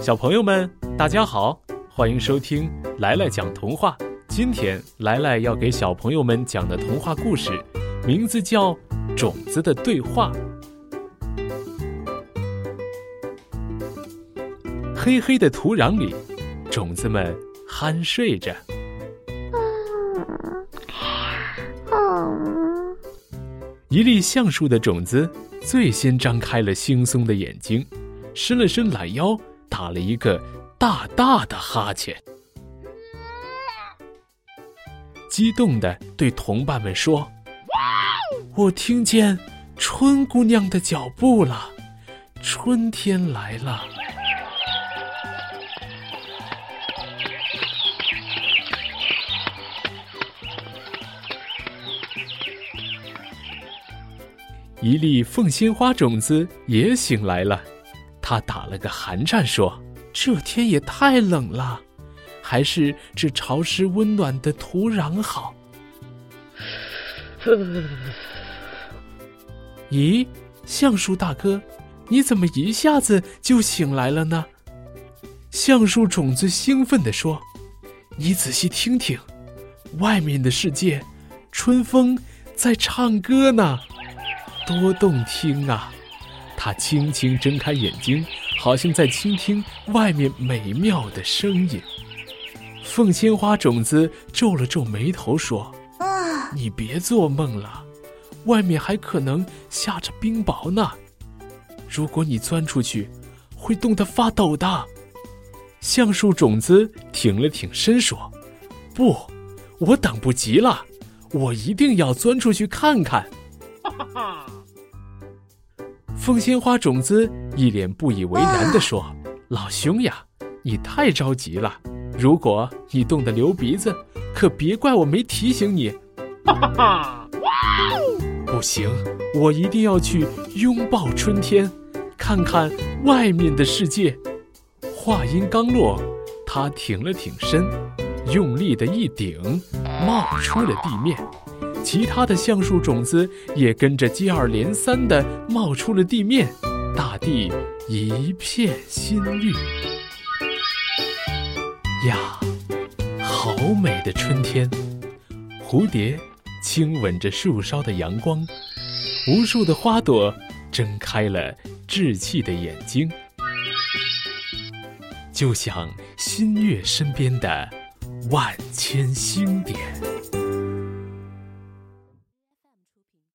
小朋友们，大家好，欢迎收听来来讲童话。今天来来要给小朋友们讲的童话故事，名字叫《种子的对话》。黑黑的土壤里，种子们酣睡着。一粒橡树的种子最先张开了惺忪的眼睛，伸了伸懒腰，打了一个大大的哈欠，激动地对同伴们说：“我听见春姑娘的脚步了，春天来了。”一粒凤仙花种子也醒来了，它打了个寒颤，说：“这天也太冷了，还是这潮湿温暖的土壤好。”咦，橡树大哥，你怎么一下子就醒来了呢？橡树种子兴奋地说：“你仔细听听，外面的世界，春风在唱歌呢。”多动听啊！他轻轻睁开眼睛，好像在倾听外面美妙的声音。凤仙花种子皱了皱眉头说：“啊，你别做梦了，外面还可能下着冰雹呢。如果你钻出去，会冻得发抖的。”橡树种子挺了挺身说：“不，我等不及了，我一定要钻出去看看。”凤仙花种子一脸不以为然地说：“老兄呀，你太着急了。如果你冻得流鼻子，可别怪我没提醒你。”哈哈哈！不行，我一定要去拥抱春天，看看外面的世界。话音刚落，他挺了挺身，用力的一顶，冒出了地面。其他的橡树种子也跟着接二连三地冒出了地面，大地一片新绿。呀，好美的春天！蝴蝶亲吻着树梢的阳光，无数的花朵睁开了稚气的眼睛，就像新月身边的万千星点。